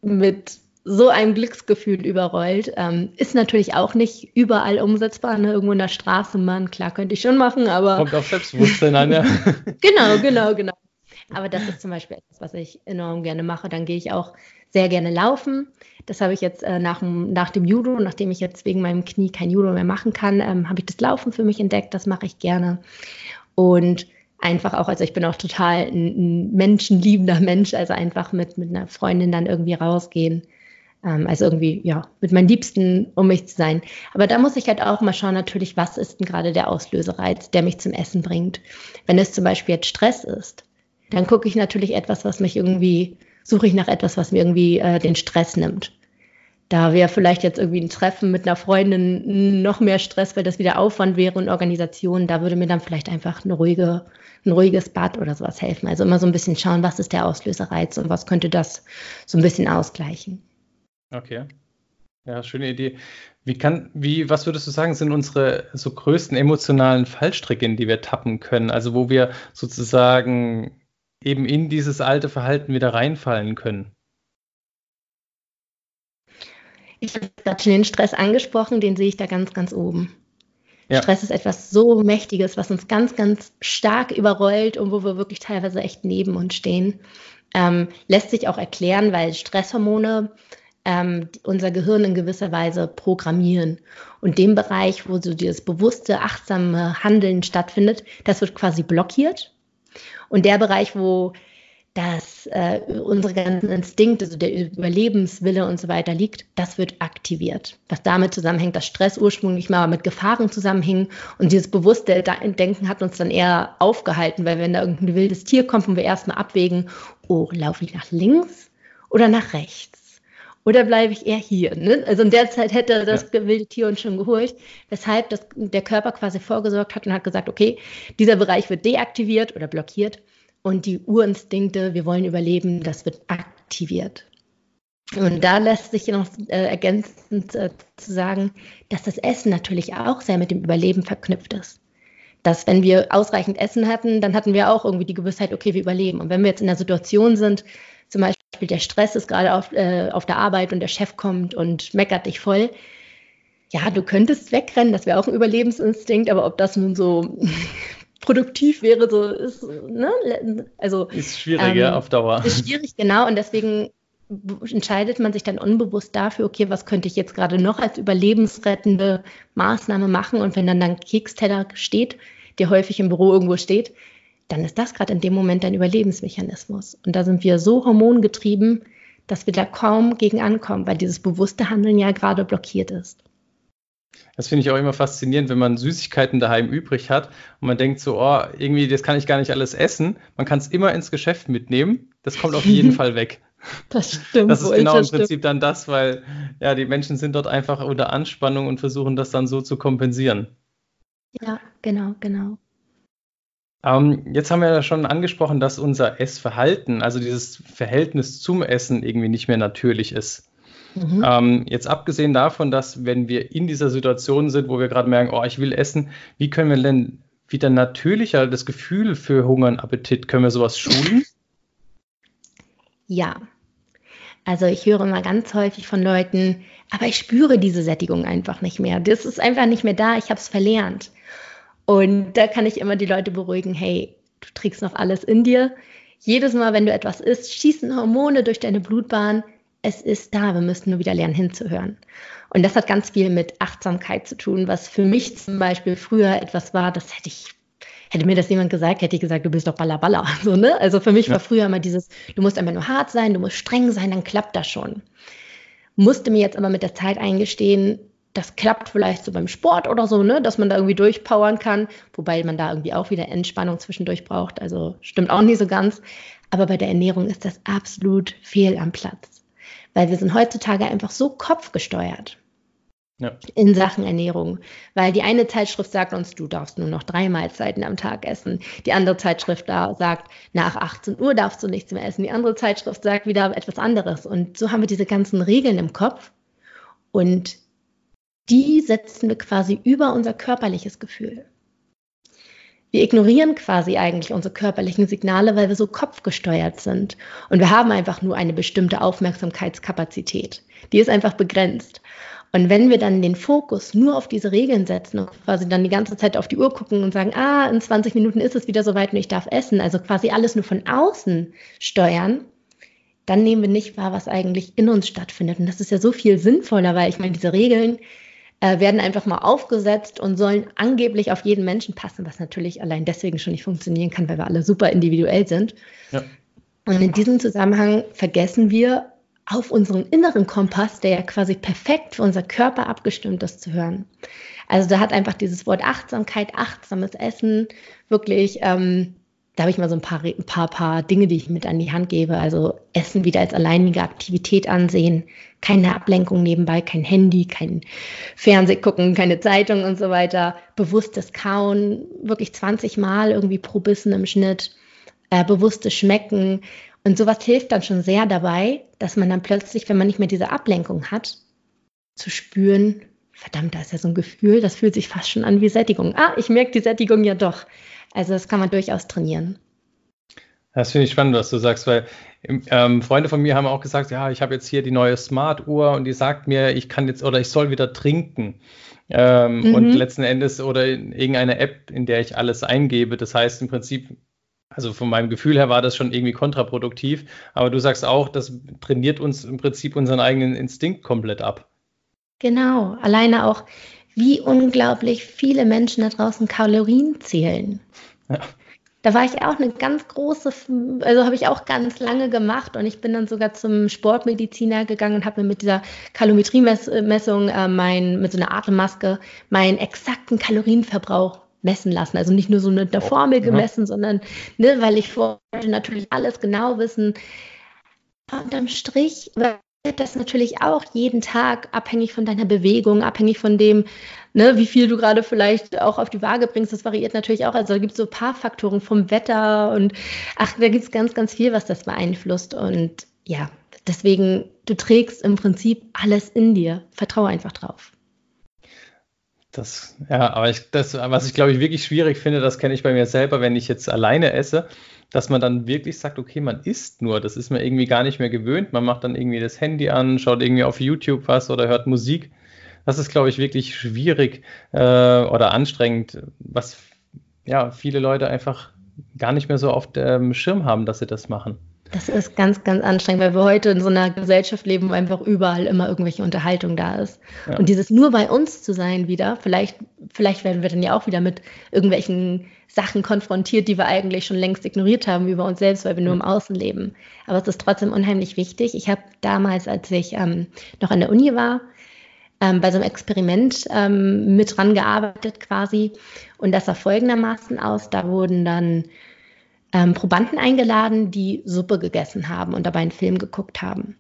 mit so ein Glücksgefühl überrollt. Ähm, ist natürlich auch nicht überall umsetzbar. Ne? Irgendwo in der Straße, Mann, klar, könnte ich schon machen, aber. Kommt auf Selbstbewusstsein an, ja. genau, genau, genau. Aber das ist zum Beispiel etwas, was ich enorm gerne mache. Dann gehe ich auch sehr gerne laufen. Das habe ich jetzt äh, nach, nach dem Judo, nachdem ich jetzt wegen meinem Knie kein Judo mehr machen kann, ähm, habe ich das Laufen für mich entdeckt. Das mache ich gerne. Und einfach auch, also ich bin auch total ein, ein menschenliebender Mensch, also einfach mit, mit einer Freundin dann irgendwie rausgehen. Ähm, also irgendwie, ja, mit meinen Liebsten um mich zu sein. Aber da muss ich halt auch mal schauen, natürlich, was ist denn gerade der Auslösereiz, der mich zum Essen bringt. Wenn es zum Beispiel jetzt Stress ist, dann gucke ich natürlich etwas, was mich irgendwie, suche ich nach etwas, was mir irgendwie äh, den Stress nimmt. Da wäre vielleicht jetzt irgendwie ein Treffen mit einer Freundin noch mehr Stress, weil das wieder Aufwand wäre und Organisation. Da würde mir dann vielleicht einfach eine ruhige, ein ruhiges Bad oder sowas helfen. Also immer so ein bisschen schauen, was ist der Auslösereiz und was könnte das so ein bisschen ausgleichen. Okay. Ja, schöne Idee. Wie kann, wie, was würdest du sagen, sind unsere so größten emotionalen Fallstricke, in die wir tappen können? Also wo wir sozusagen eben in dieses alte Verhalten wieder reinfallen können? Ich habe gerade schon den Stress angesprochen, den sehe ich da ganz, ganz oben. Ja. Stress ist etwas so Mächtiges, was uns ganz, ganz stark überrollt und wo wir wirklich teilweise echt neben uns stehen. Ähm, lässt sich auch erklären, weil Stresshormone ähm, unser Gehirn in gewisser Weise programmieren. Und dem Bereich, wo so dieses bewusste, achtsame Handeln stattfindet, das wird quasi blockiert. Und der Bereich, wo das, äh, unsere ganzen Instinkte, also der Überlebenswille und so weiter liegt, das wird aktiviert. Was damit zusammenhängt, dass Stress ursprünglich mal mit Gefahren zusammenhing und dieses bewusste Denken hat uns dann eher aufgehalten, weil wenn da irgendein wildes Tier kommt und wir erstmal abwägen, oh, laufe ich nach links oder nach rechts? Oder bleibe ich eher hier? Ne? Also in der Zeit hätte das ja. wilde Tier uns schon geholt, weshalb das, der Körper quasi vorgesorgt hat und hat gesagt, okay, dieser Bereich wird deaktiviert oder blockiert und die Urinstinkte, wir wollen überleben, das wird aktiviert. Und da lässt sich noch äh, ergänzend äh, zu sagen, dass das Essen natürlich auch sehr mit dem Überleben verknüpft ist. Dass wenn wir ausreichend Essen hatten, dann hatten wir auch irgendwie die Gewissheit, okay, wir überleben. Und wenn wir jetzt in einer Situation sind, zum Beispiel der Stress ist gerade auf, äh, auf der Arbeit und der Chef kommt und meckert dich voll, ja, du könntest wegrennen, das wäre auch ein Überlebensinstinkt, aber ob das nun so produktiv wäre, so ist, ne? Also ist schwieriger ähm, auf Dauer. Ist schwierig, genau. Und deswegen entscheidet man sich dann unbewusst dafür, okay, was könnte ich jetzt gerade noch als überlebensrettende Maßnahme machen? Und wenn dann ein Keksteller steht, der häufig im Büro irgendwo steht, dann ist das gerade in dem Moment ein Überlebensmechanismus. Und da sind wir so hormongetrieben, dass wir da kaum gegen ankommen, weil dieses bewusste Handeln ja gerade blockiert ist. Das finde ich auch immer faszinierend, wenn man Süßigkeiten daheim übrig hat und man denkt so, oh, irgendwie, das kann ich gar nicht alles essen. Man kann es immer ins Geschäft mitnehmen. Das kommt auf jeden Fall weg. Das stimmt. Das ist genau im Prinzip stimmt. dann das, weil ja, die Menschen sind dort einfach unter Anspannung und versuchen das dann so zu kompensieren. Ja, genau, genau. Ähm, jetzt haben wir ja schon angesprochen, dass unser Essverhalten, also dieses Verhältnis zum Essen irgendwie nicht mehr natürlich ist. Mhm. Ähm, jetzt abgesehen davon, dass wenn wir in dieser Situation sind, wo wir gerade merken, oh, ich will essen, wie können wir denn wieder natürlicher das Gefühl für Hunger und Appetit, können wir sowas schulen? Ja. Also ich höre immer ganz häufig von Leuten, aber ich spüre diese Sättigung einfach nicht mehr. Das ist einfach nicht mehr da, ich habe es verlernt. Und da kann ich immer die Leute beruhigen, hey, du trägst noch alles in dir. Jedes Mal, wenn du etwas isst, schießen Hormone durch deine Blutbahn es ist da, wir müssen nur wieder lernen hinzuhören. Und das hat ganz viel mit Achtsamkeit zu tun, was für mich zum Beispiel früher etwas war, das hätte ich, hätte mir das jemand gesagt, hätte ich gesagt, du bist doch Ballaballa. So, ne? Also für mich ja. war früher immer dieses, du musst einfach nur hart sein, du musst streng sein, dann klappt das schon. Musste mir jetzt aber mit der Zeit eingestehen, das klappt vielleicht so beim Sport oder so, ne, dass man da irgendwie durchpowern kann, wobei man da irgendwie auch wieder Entspannung zwischendurch braucht. Also stimmt auch nicht so ganz. Aber bei der Ernährung ist das absolut fehl am Platz weil wir sind heutzutage einfach so kopfgesteuert. Ja. in Sachen Ernährung. Weil die eine Zeitschrift sagt uns, du darfst nur noch drei Mahlzeiten am Tag essen. Die andere Zeitschrift da sagt, nach 18 Uhr darfst du nichts mehr essen. Die andere Zeitschrift sagt wieder etwas anderes. Und so haben wir diese ganzen Regeln im Kopf. Und die setzen wir quasi über unser körperliches Gefühl. Wir ignorieren quasi eigentlich unsere körperlichen Signale, weil wir so kopfgesteuert sind. Und wir haben einfach nur eine bestimmte Aufmerksamkeitskapazität. Die ist einfach begrenzt. Und wenn wir dann den Fokus nur auf diese Regeln setzen und quasi dann die ganze Zeit auf die Uhr gucken und sagen, ah, in 20 Minuten ist es wieder soweit und ich darf essen, also quasi alles nur von außen steuern, dann nehmen wir nicht wahr, was eigentlich in uns stattfindet. Und das ist ja so viel sinnvoller, weil ich meine, diese Regeln äh, werden einfach mal aufgesetzt und sollen angeblich auf jeden Menschen passen, was natürlich allein deswegen schon nicht funktionieren kann, weil wir alle super individuell sind. Ja. Und in diesem Zusammenhang vergessen wir, auf unseren inneren Kompass, der ja quasi perfekt für unser Körper abgestimmt ist, zu hören. Also da hat einfach dieses Wort Achtsamkeit, achtsames Essen wirklich ähm, da habe ich mal so ein paar, ein paar, paar Dinge, die ich mit an die Hand gebe. Also Essen wieder als alleinige Aktivität ansehen, keine Ablenkung nebenbei, kein Handy, kein Fernseh gucken, keine Zeitung und so weiter. Bewusstes Kauen, wirklich 20 Mal irgendwie pro Bissen im Schnitt, äh, bewusstes Schmecken. Und sowas hilft dann schon sehr dabei, dass man dann plötzlich, wenn man nicht mehr diese Ablenkung hat, zu spüren, verdammt, da ist ja so ein Gefühl, das fühlt sich fast schon an wie Sättigung. Ah, ich merke die Sättigung ja doch. Also das kann man durchaus trainieren. Das finde ich spannend, was du sagst, weil ähm, Freunde von mir haben auch gesagt, ja, ich habe jetzt hier die neue Smart-Uhr und die sagt mir, ich kann jetzt oder ich soll wieder trinken. Ähm, mhm. Und letzten Endes oder irgendeine App, in der ich alles eingebe. Das heißt im Prinzip, also von meinem Gefühl her war das schon irgendwie kontraproduktiv. Aber du sagst auch, das trainiert uns im Prinzip unseren eigenen Instinkt komplett ab. Genau, alleine auch wie unglaublich viele Menschen da draußen Kalorien zählen. Ja. Da war ich auch eine ganz große, also habe ich auch ganz lange gemacht und ich bin dann sogar zum Sportmediziner gegangen und habe mir mit dieser Kalorienmessung äh, mein, mit so einer Atemmaske meinen exakten Kalorienverbrauch messen lassen. Also nicht nur so mit der oh, Formel gemessen, ja. sondern ne, weil ich wollte natürlich alles genau wissen. Unterm Strich das natürlich auch jeden Tag abhängig von deiner Bewegung, abhängig von dem, ne, wie viel du gerade vielleicht auch auf die Waage bringst. Das variiert natürlich auch. Also da gibt es so ein paar Faktoren vom Wetter und ach, da gibt es ganz, ganz viel, was das beeinflusst. Und ja, deswegen, du trägst im Prinzip alles in dir. Vertraue einfach drauf. Das, ja, aber ich, das, was ich glaube ich wirklich schwierig finde, das kenne ich bei mir selber, wenn ich jetzt alleine esse dass man dann wirklich sagt, okay, man isst nur. Das ist man irgendwie gar nicht mehr gewöhnt. Man macht dann irgendwie das Handy an, schaut irgendwie auf YouTube was oder hört Musik. Das ist, glaube ich, wirklich schwierig äh, oder anstrengend, was ja viele Leute einfach gar nicht mehr so auf dem Schirm haben, dass sie das machen. Das ist ganz, ganz anstrengend, weil wir heute in so einer Gesellschaft leben, wo einfach überall immer irgendwelche Unterhaltung da ist. Ja. Und dieses nur bei uns zu sein wieder, vielleicht, vielleicht werden wir dann ja auch wieder mit irgendwelchen Sachen konfrontiert, die wir eigentlich schon längst ignoriert haben über uns selbst, weil wir nur im Außen leben. Aber es ist trotzdem unheimlich wichtig. Ich habe damals, als ich ähm, noch an der Uni war, ähm, bei so einem Experiment ähm, mit dran gearbeitet quasi. Und das sah folgendermaßen aus. Da wurden dann ähm, Probanden eingeladen, die Suppe gegessen haben und dabei einen Film geguckt haben.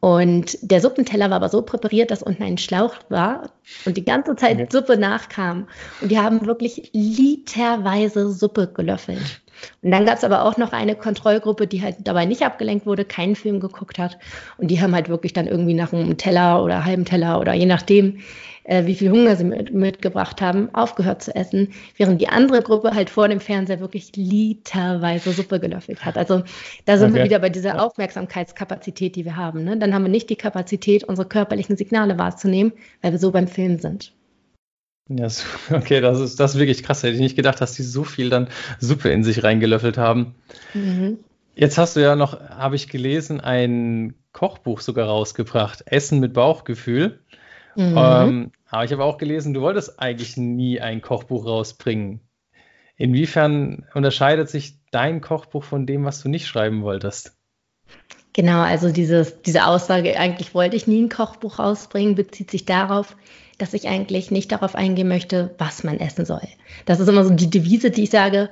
Und der Suppenteller war aber so präpariert, dass unten ein Schlauch war und die ganze Zeit okay. Suppe nachkam. Und die haben wirklich literweise Suppe gelöffelt. Und dann gab es aber auch noch eine Kontrollgruppe, die halt dabei nicht abgelenkt wurde, keinen Film geguckt hat. Und die haben halt wirklich dann irgendwie nach einem Teller oder halben Teller oder je nachdem, äh, wie viel Hunger sie mit, mitgebracht haben, aufgehört zu essen, während die andere Gruppe halt vor dem Fernseher wirklich literweise Suppe gelöffelt hat. Also da sind okay. wir wieder bei dieser Aufmerksamkeitskapazität, die wir haben. Ne? Dann haben wir nicht die Kapazität, unsere körperlichen Signale wahrzunehmen, weil wir so beim Film sind. Ja, okay, das ist, das ist wirklich krass. Hätte ich nicht gedacht, dass die so viel dann Suppe in sich reingelöffelt haben. Mhm. Jetzt hast du ja noch, habe ich gelesen, ein Kochbuch sogar rausgebracht, Essen mit Bauchgefühl. Mhm. Ähm, aber ich habe auch gelesen, du wolltest eigentlich nie ein Kochbuch rausbringen. Inwiefern unterscheidet sich dein Kochbuch von dem, was du nicht schreiben wolltest? Genau, also dieses, diese Aussage, eigentlich wollte ich nie ein Kochbuch rausbringen, bezieht sich darauf, dass ich eigentlich nicht darauf eingehen möchte, was man essen soll. Das ist immer so die Devise, die ich sage,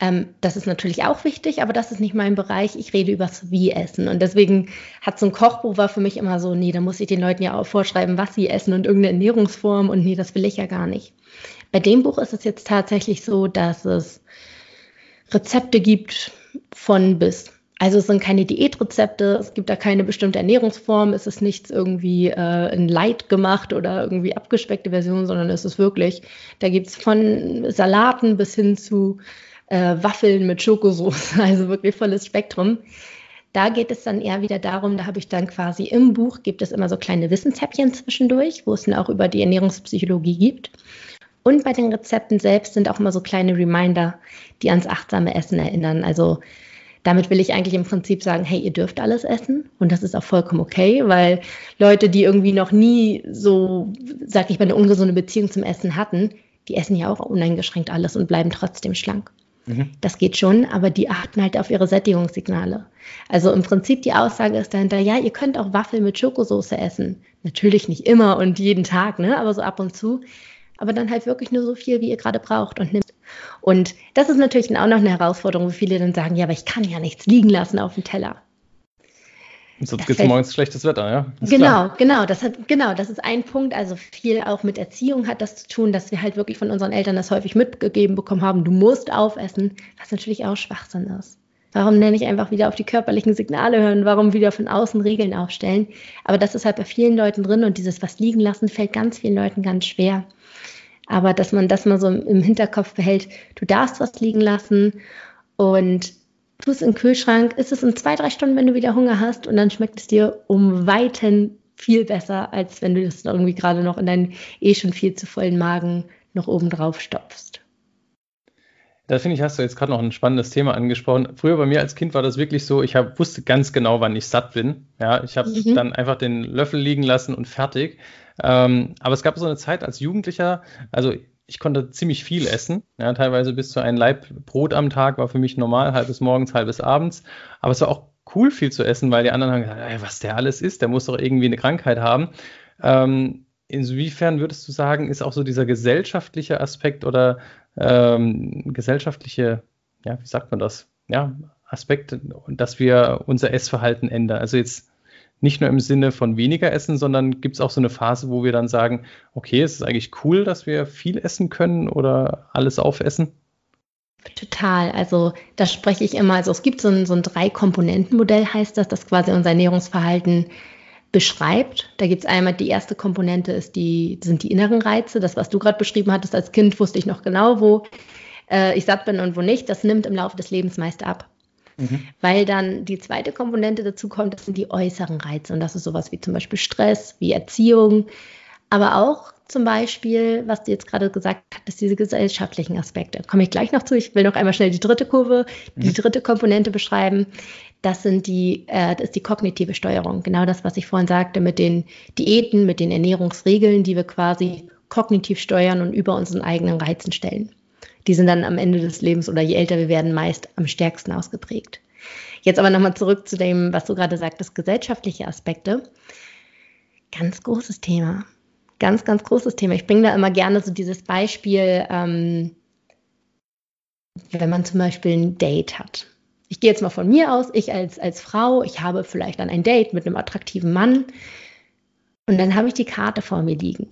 ähm, das ist natürlich auch wichtig, aber das ist nicht mein Bereich. Ich rede über das Wie-Essen. Und deswegen hat so ein Kochbuch war für mich immer so, nee, da muss ich den Leuten ja auch vorschreiben, was sie essen und irgendeine Ernährungsform. Und nee, das will ich ja gar nicht. Bei dem Buch ist es jetzt tatsächlich so, dass es Rezepte gibt von bis. Also es sind keine Diätrezepte, es gibt da keine bestimmte Ernährungsform, es ist nichts irgendwie äh, in Light gemacht oder irgendwie abgespeckte Version, sondern es ist wirklich, da gibt es von Salaten bis hin zu äh, Waffeln mit Schokosauce, also wirklich volles Spektrum. Da geht es dann eher wieder darum, da habe ich dann quasi im Buch, gibt es immer so kleine Wissenshäppchen zwischendurch, wo es dann auch über die Ernährungspsychologie gibt. Und bei den Rezepten selbst sind auch immer so kleine Reminder, die ans achtsame Essen erinnern. Also damit will ich eigentlich im Prinzip sagen, hey, ihr dürft alles essen und das ist auch vollkommen okay, weil Leute, die irgendwie noch nie so, sag ich mal, eine ungesunde Beziehung zum Essen hatten, die essen ja auch uneingeschränkt alles und bleiben trotzdem schlank. Mhm. Das geht schon, aber die achten halt auf ihre Sättigungssignale. Also im Prinzip die Aussage ist dahinter, ja, ihr könnt auch Waffeln mit Schokosauce essen. Natürlich nicht immer und jeden Tag, ne? aber so ab und zu. Aber dann halt wirklich nur so viel, wie ihr gerade braucht und nimmt. Und das ist natürlich auch noch eine Herausforderung, wo viele dann sagen, ja, aber ich kann ja nichts liegen lassen auf dem Teller. Sonst gibt es morgens schlechtes Wetter, ja? Ist genau, klar. genau. Das hat, genau, das ist ein Punkt. Also viel auch mit Erziehung hat das zu tun, dass wir halt wirklich von unseren Eltern das häufig mitgegeben bekommen haben, du musst aufessen, was natürlich auch Schwachsinn ist. Warum nenne ich einfach wieder auf die körperlichen Signale hören? Warum wieder von außen Regeln aufstellen? Aber das ist halt bei vielen Leuten drin und dieses was liegen lassen fällt ganz vielen Leuten ganz schwer. Aber dass man das mal so im Hinterkopf behält, du darfst was liegen lassen und tu es im Kühlschrank, ist es in zwei, drei Stunden, wenn du wieder Hunger hast und dann schmeckt es dir um Weiten viel besser, als wenn du das irgendwie gerade noch in deinen eh schon viel zu vollen Magen noch oben drauf stopfst. Da finde ich, hast du jetzt gerade noch ein spannendes Thema angesprochen. Früher bei mir als Kind war das wirklich so, ich hab, wusste ganz genau, wann ich satt bin. Ja, ich habe mhm. dann einfach den Löffel liegen lassen und fertig. Ähm, aber es gab so eine Zeit als Jugendlicher, also ich konnte ziemlich viel essen, ja, teilweise bis zu einem Laib Brot am Tag war für mich normal, halbes morgens, halbes abends. Aber es war auch cool, viel zu essen, weil die anderen haben gesagt, ey, was der alles ist, der muss doch irgendwie eine Krankheit haben. Ähm, inwiefern würdest du sagen, ist auch so dieser gesellschaftliche Aspekt oder ähm, gesellschaftliche, ja, wie sagt man das? Ja, Aspekt, dass wir unser Essverhalten ändern. Also jetzt nicht nur im Sinne von weniger essen, sondern gibt es auch so eine Phase, wo wir dann sagen, okay, es ist eigentlich cool, dass wir viel essen können oder alles aufessen? Total. Also da spreche ich immer, also es gibt so ein, so ein Drei-Komponenten-Modell, heißt das, das quasi unser Ernährungsverhalten beschreibt. Da gibt es einmal die erste Komponente, ist die, sind die inneren Reize. Das, was du gerade beschrieben hattest als Kind, wusste ich noch genau, wo äh, ich satt bin und wo nicht. Das nimmt im Laufe des Lebens meist ab. Mhm. Weil dann die zweite Komponente dazu kommt, das sind die äußeren Reize. Und das ist sowas wie zum Beispiel Stress, wie Erziehung, aber auch zum Beispiel, was du jetzt gerade gesagt hast, diese gesellschaftlichen Aspekte. Komme ich gleich noch zu. Ich will noch einmal schnell die dritte Kurve, die mhm. dritte Komponente beschreiben. Das sind die, äh, das ist die kognitive Steuerung. Genau das, was ich vorhin sagte, mit den Diäten, mit den Ernährungsregeln, die wir quasi kognitiv steuern und über unseren eigenen Reizen stellen die sind dann am Ende des Lebens oder je älter wir werden, meist am stärksten ausgeprägt. Jetzt aber nochmal zurück zu dem, was du gerade sagtest, gesellschaftliche Aspekte. Ganz großes Thema. Ganz, ganz großes Thema. Ich bringe da immer gerne so dieses Beispiel, ähm, wenn man zum Beispiel ein Date hat. Ich gehe jetzt mal von mir aus, ich als, als Frau, ich habe vielleicht dann ein Date mit einem attraktiven Mann und dann habe ich die Karte vor mir liegen.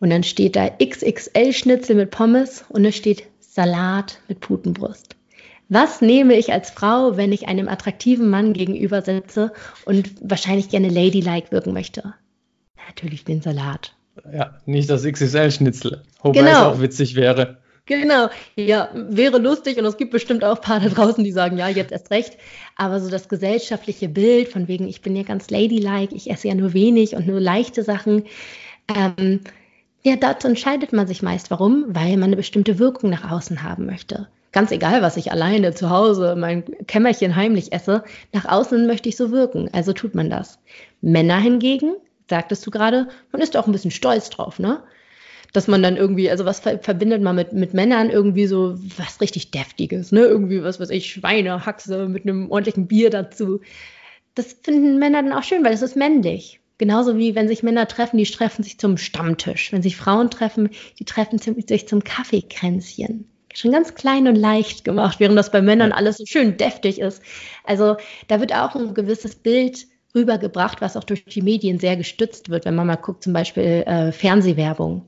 Und dann steht da XXL-Schnitzel mit Pommes und es steht Salat mit Putenbrust. Was nehme ich als Frau, wenn ich einem attraktiven Mann gegenüber sitze und wahrscheinlich gerne ladylike wirken möchte? Natürlich den Salat. Ja, nicht das XXL-Schnitzel. Wobei genau. es auch witzig wäre. Genau, ja, wäre lustig und es gibt bestimmt auch ein paar da draußen, die sagen, ja, jetzt erst recht. Aber so das gesellschaftliche Bild von wegen, ich bin ja ganz ladylike, ich esse ja nur wenig und nur leichte Sachen, ähm, ja, dazu entscheidet man sich meist. Warum? Weil man eine bestimmte Wirkung nach außen haben möchte. Ganz egal, was ich alleine zu Hause mein Kämmerchen heimlich esse, nach außen möchte ich so wirken. Also tut man das. Männer hingegen, sagtest du gerade, man ist auch ein bisschen stolz drauf, ne? Dass man dann irgendwie, also was verbindet man mit, mit Männern irgendwie so was richtig Deftiges, ne? Irgendwie was weiß ich, Schweine, Haxe mit einem ordentlichen Bier dazu. Das finden Männer dann auch schön, weil es ist männlich. Genauso wie wenn sich Männer treffen, die treffen sich zum Stammtisch. Wenn sich Frauen treffen, die treffen sich zum Kaffeekränzchen. Schon ganz klein und leicht gemacht, während das bei Männern alles so schön deftig ist. Also da wird auch ein gewisses Bild rübergebracht, was auch durch die Medien sehr gestützt wird. Wenn man mal guckt, zum Beispiel äh, Fernsehwerbung.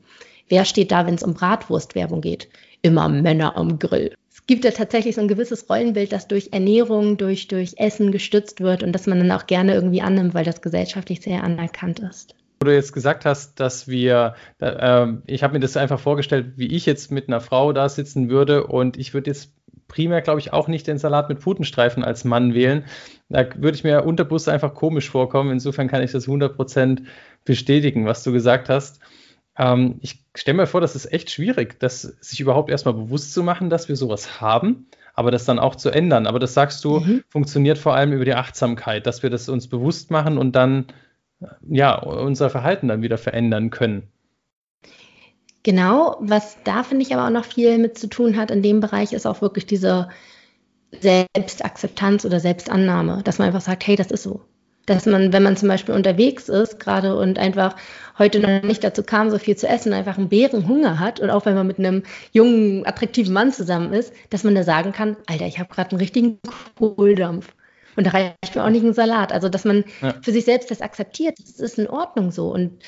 Wer steht da, wenn es um Bratwurstwerbung geht? Immer Männer am Grill gibt ja tatsächlich so ein gewisses Rollenbild, das durch Ernährung, durch, durch Essen gestützt wird und das man dann auch gerne irgendwie annimmt, weil das gesellschaftlich sehr anerkannt ist. Wo du jetzt gesagt hast, dass wir, äh, ich habe mir das einfach vorgestellt, wie ich jetzt mit einer Frau da sitzen würde und ich würde jetzt primär, glaube ich, auch nicht den Salat mit Putenstreifen als Mann wählen. Da würde ich mir unterbewusst einfach komisch vorkommen. Insofern kann ich das 100% bestätigen, was du gesagt hast. Ähm, ich stelle mir vor, das ist echt schwierig, das sich überhaupt erstmal bewusst zu machen, dass wir sowas haben, aber das dann auch zu ändern. Aber das sagst du, mhm. funktioniert vor allem über die Achtsamkeit, dass wir das uns bewusst machen und dann ja unser Verhalten dann wieder verändern können. Genau, was da finde ich aber auch noch viel mit zu tun hat in dem Bereich, ist auch wirklich diese Selbstakzeptanz oder Selbstannahme, dass man einfach sagt, hey, das ist so. Dass man, wenn man zum Beispiel unterwegs ist, gerade und einfach heute noch nicht dazu kam, so viel zu essen, einfach einen Bärenhunger hat und auch wenn man mit einem jungen, attraktiven Mann zusammen ist, dass man da sagen kann, Alter, ich habe gerade einen richtigen Kohldampf. Und da reicht mir auch nicht ein Salat. Also, dass man ja. für sich selbst das akzeptiert, das ist in Ordnung so. Und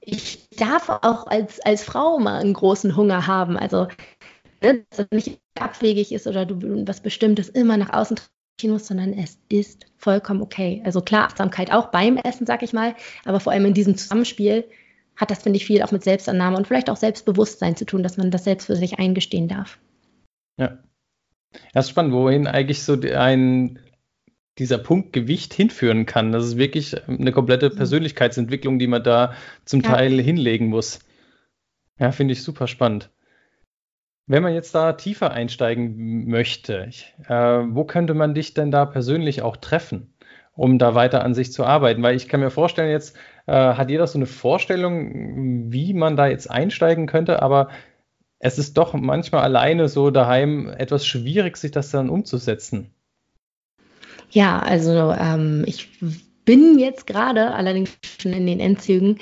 ich darf auch als, als Frau mal einen großen Hunger haben. Also, ne, dass es nicht abwegig ist oder du was Bestimmtes immer nach außen musst, sondern es ist vollkommen okay. Also klar, Achtsamkeit auch beim Essen, sag ich mal, aber vor allem in diesem Zusammenspiel hat das, finde ich, viel auch mit Selbstannahme und vielleicht auch Selbstbewusstsein zu tun, dass man das selbst für sich eingestehen darf. Ja. Das ist spannend, wohin eigentlich so ein dieser Punkt Gewicht hinführen kann. Das ist wirklich eine komplette mhm. Persönlichkeitsentwicklung, die man da zum ja. Teil hinlegen muss. Ja, finde ich super spannend. Wenn man jetzt da tiefer einsteigen möchte, äh, wo könnte man dich denn da persönlich auch treffen, um da weiter an sich zu arbeiten? Weil ich kann mir vorstellen, jetzt äh, hat jeder so eine Vorstellung, wie man da jetzt einsteigen könnte, aber es ist doch manchmal alleine so daheim etwas schwierig, sich das dann umzusetzen. Ja, also ähm, ich bin jetzt gerade, allerdings schon in den Endzügen,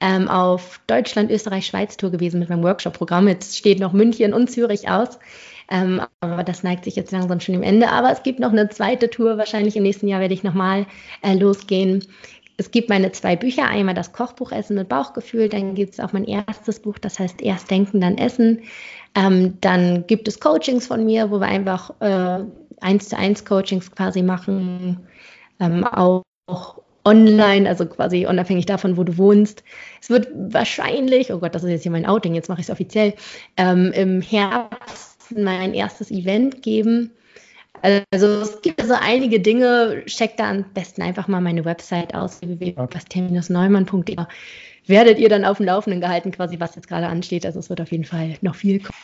ähm, auf Deutschland, Österreich, Schweiz Tour gewesen mit meinem Workshop-Programm. Jetzt steht noch München und Zürich aus. Ähm, aber das neigt sich jetzt langsam schon im Ende. Aber es gibt noch eine zweite Tour. Wahrscheinlich im nächsten Jahr werde ich nochmal äh, losgehen. Es gibt meine zwei Bücher, einmal das Kochbuch Essen mit Bauchgefühl, dann gibt es auch mein erstes Buch, das heißt Erst Denken, dann Essen. Ähm, dann gibt es Coachings von mir, wo wir einfach äh, eins zu eins Coachings quasi machen, ähm, auch, auch online, also quasi unabhängig davon, wo du wohnst. Es wird wahrscheinlich, oh Gott, das ist jetzt hier mein Outing, jetzt mache ich es offiziell, ähm, im Herbst mein erstes Event geben. Also es gibt also einige Dinge, check da am besten einfach mal meine Website aus, www.bastian-neumann.de. Werdet ihr dann auf dem Laufenden gehalten, quasi was jetzt gerade ansteht. Also es wird auf jeden Fall noch viel kommen.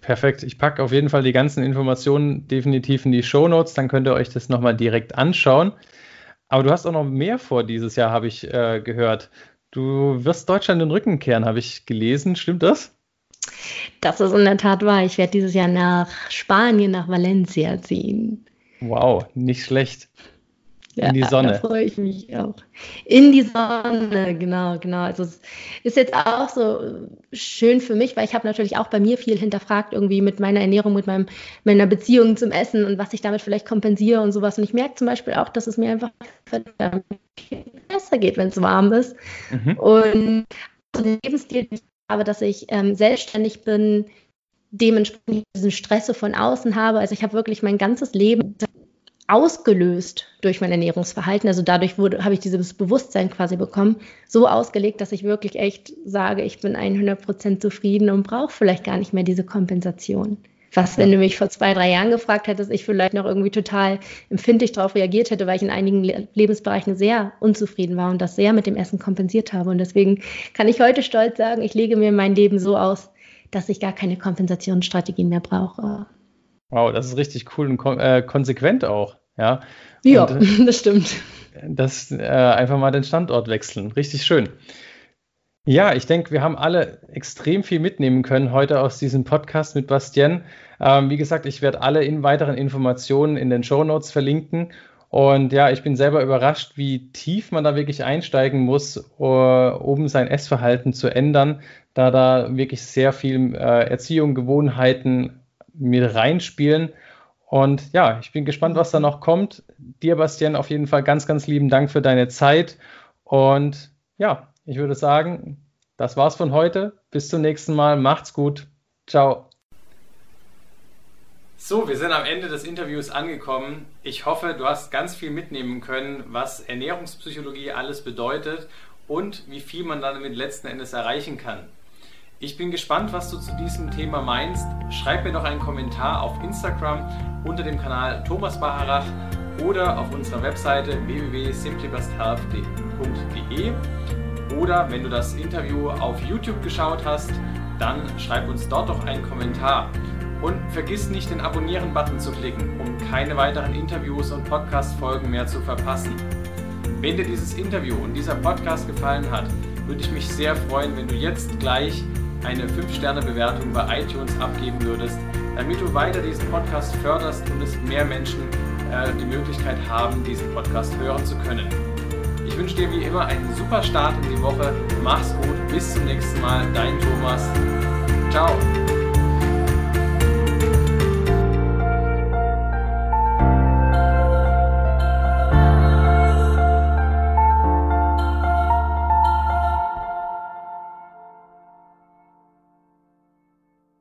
Perfekt. Ich packe auf jeden Fall die ganzen Informationen definitiv in die Show Notes, dann könnt ihr euch das nochmal direkt anschauen. Aber du hast auch noch mehr vor dieses Jahr, habe ich äh, gehört. Du wirst Deutschland den Rücken kehren, habe ich gelesen. Stimmt das? Das ist in der Tat wahr. Ich werde dieses Jahr nach Spanien, nach Valencia ziehen. Wow, nicht schlecht. Ja, in die Sonne. Da freue ich mich auch. In die Sonne, genau, genau. Also es ist jetzt auch so schön für mich, weil ich habe natürlich auch bei mir viel hinterfragt, irgendwie mit meiner Ernährung, mit meinem, meiner Beziehung zum Essen und was ich damit vielleicht kompensiere und sowas. Und ich merke zum Beispiel auch, dass es mir einfach besser geht, wenn es warm ist. Mhm. Und den Lebensstil, den ich habe, dass ich ähm, selbstständig bin, dementsprechend diesen Stress von außen habe. Also ich habe wirklich mein ganzes Leben ausgelöst durch mein Ernährungsverhalten. Also dadurch wurde, habe ich dieses Bewusstsein quasi bekommen, so ausgelegt, dass ich wirklich echt sage, ich bin 100% zufrieden und brauche vielleicht gar nicht mehr diese Kompensation. Was, wenn du mich vor zwei, drei Jahren gefragt hättest, ich vielleicht noch irgendwie total empfindlich darauf reagiert hätte, weil ich in einigen Lebensbereichen sehr unzufrieden war und das sehr mit dem Essen kompensiert habe. Und deswegen kann ich heute stolz sagen, ich lege mir mein Leben so aus, dass ich gar keine Kompensationsstrategien mehr brauche. Wow, das ist richtig cool und kon äh, konsequent auch. Ja, ja und, äh, das stimmt. Das äh, einfach mal den Standort wechseln. Richtig schön. Ja, ich denke, wir haben alle extrem viel mitnehmen können heute aus diesem Podcast mit Bastien. Ähm, wie gesagt, ich werde alle in weiteren Informationen in den Show Notes verlinken. Und ja, ich bin selber überrascht, wie tief man da wirklich einsteigen muss, um sein Essverhalten zu ändern, da da wirklich sehr viel äh, Erziehung, Gewohnheiten mit reinspielen. Und ja, ich bin gespannt, was da noch kommt. Dir, Bastian, auf jeden Fall ganz, ganz lieben Dank für deine Zeit. Und ja, ich würde sagen, das war's von heute. Bis zum nächsten Mal. Macht's gut. Ciao. So, wir sind am Ende des Interviews angekommen. Ich hoffe, du hast ganz viel mitnehmen können, was Ernährungspsychologie alles bedeutet und wie viel man damit letzten Endes erreichen kann. Ich bin gespannt, was du zu diesem Thema meinst. Schreib mir doch einen Kommentar auf Instagram unter dem Kanal Thomas Bacharach oder auf unserer Webseite www.simplybesthealth.de oder wenn du das Interview auf YouTube geschaut hast, dann schreib uns dort doch einen Kommentar. Und vergiss nicht, den Abonnieren-Button zu klicken, um keine weiteren Interviews und Podcast-Folgen mehr zu verpassen. Wenn dir dieses Interview und dieser Podcast gefallen hat, würde ich mich sehr freuen, wenn du jetzt gleich eine 5-Sterne-Bewertung bei iTunes abgeben würdest, damit du weiter diesen Podcast förderst und es mehr Menschen äh, die Möglichkeit haben, diesen Podcast hören zu können. Ich wünsche dir wie immer einen super Start in die Woche. Mach's gut, bis zum nächsten Mal. Dein Thomas. Ciao.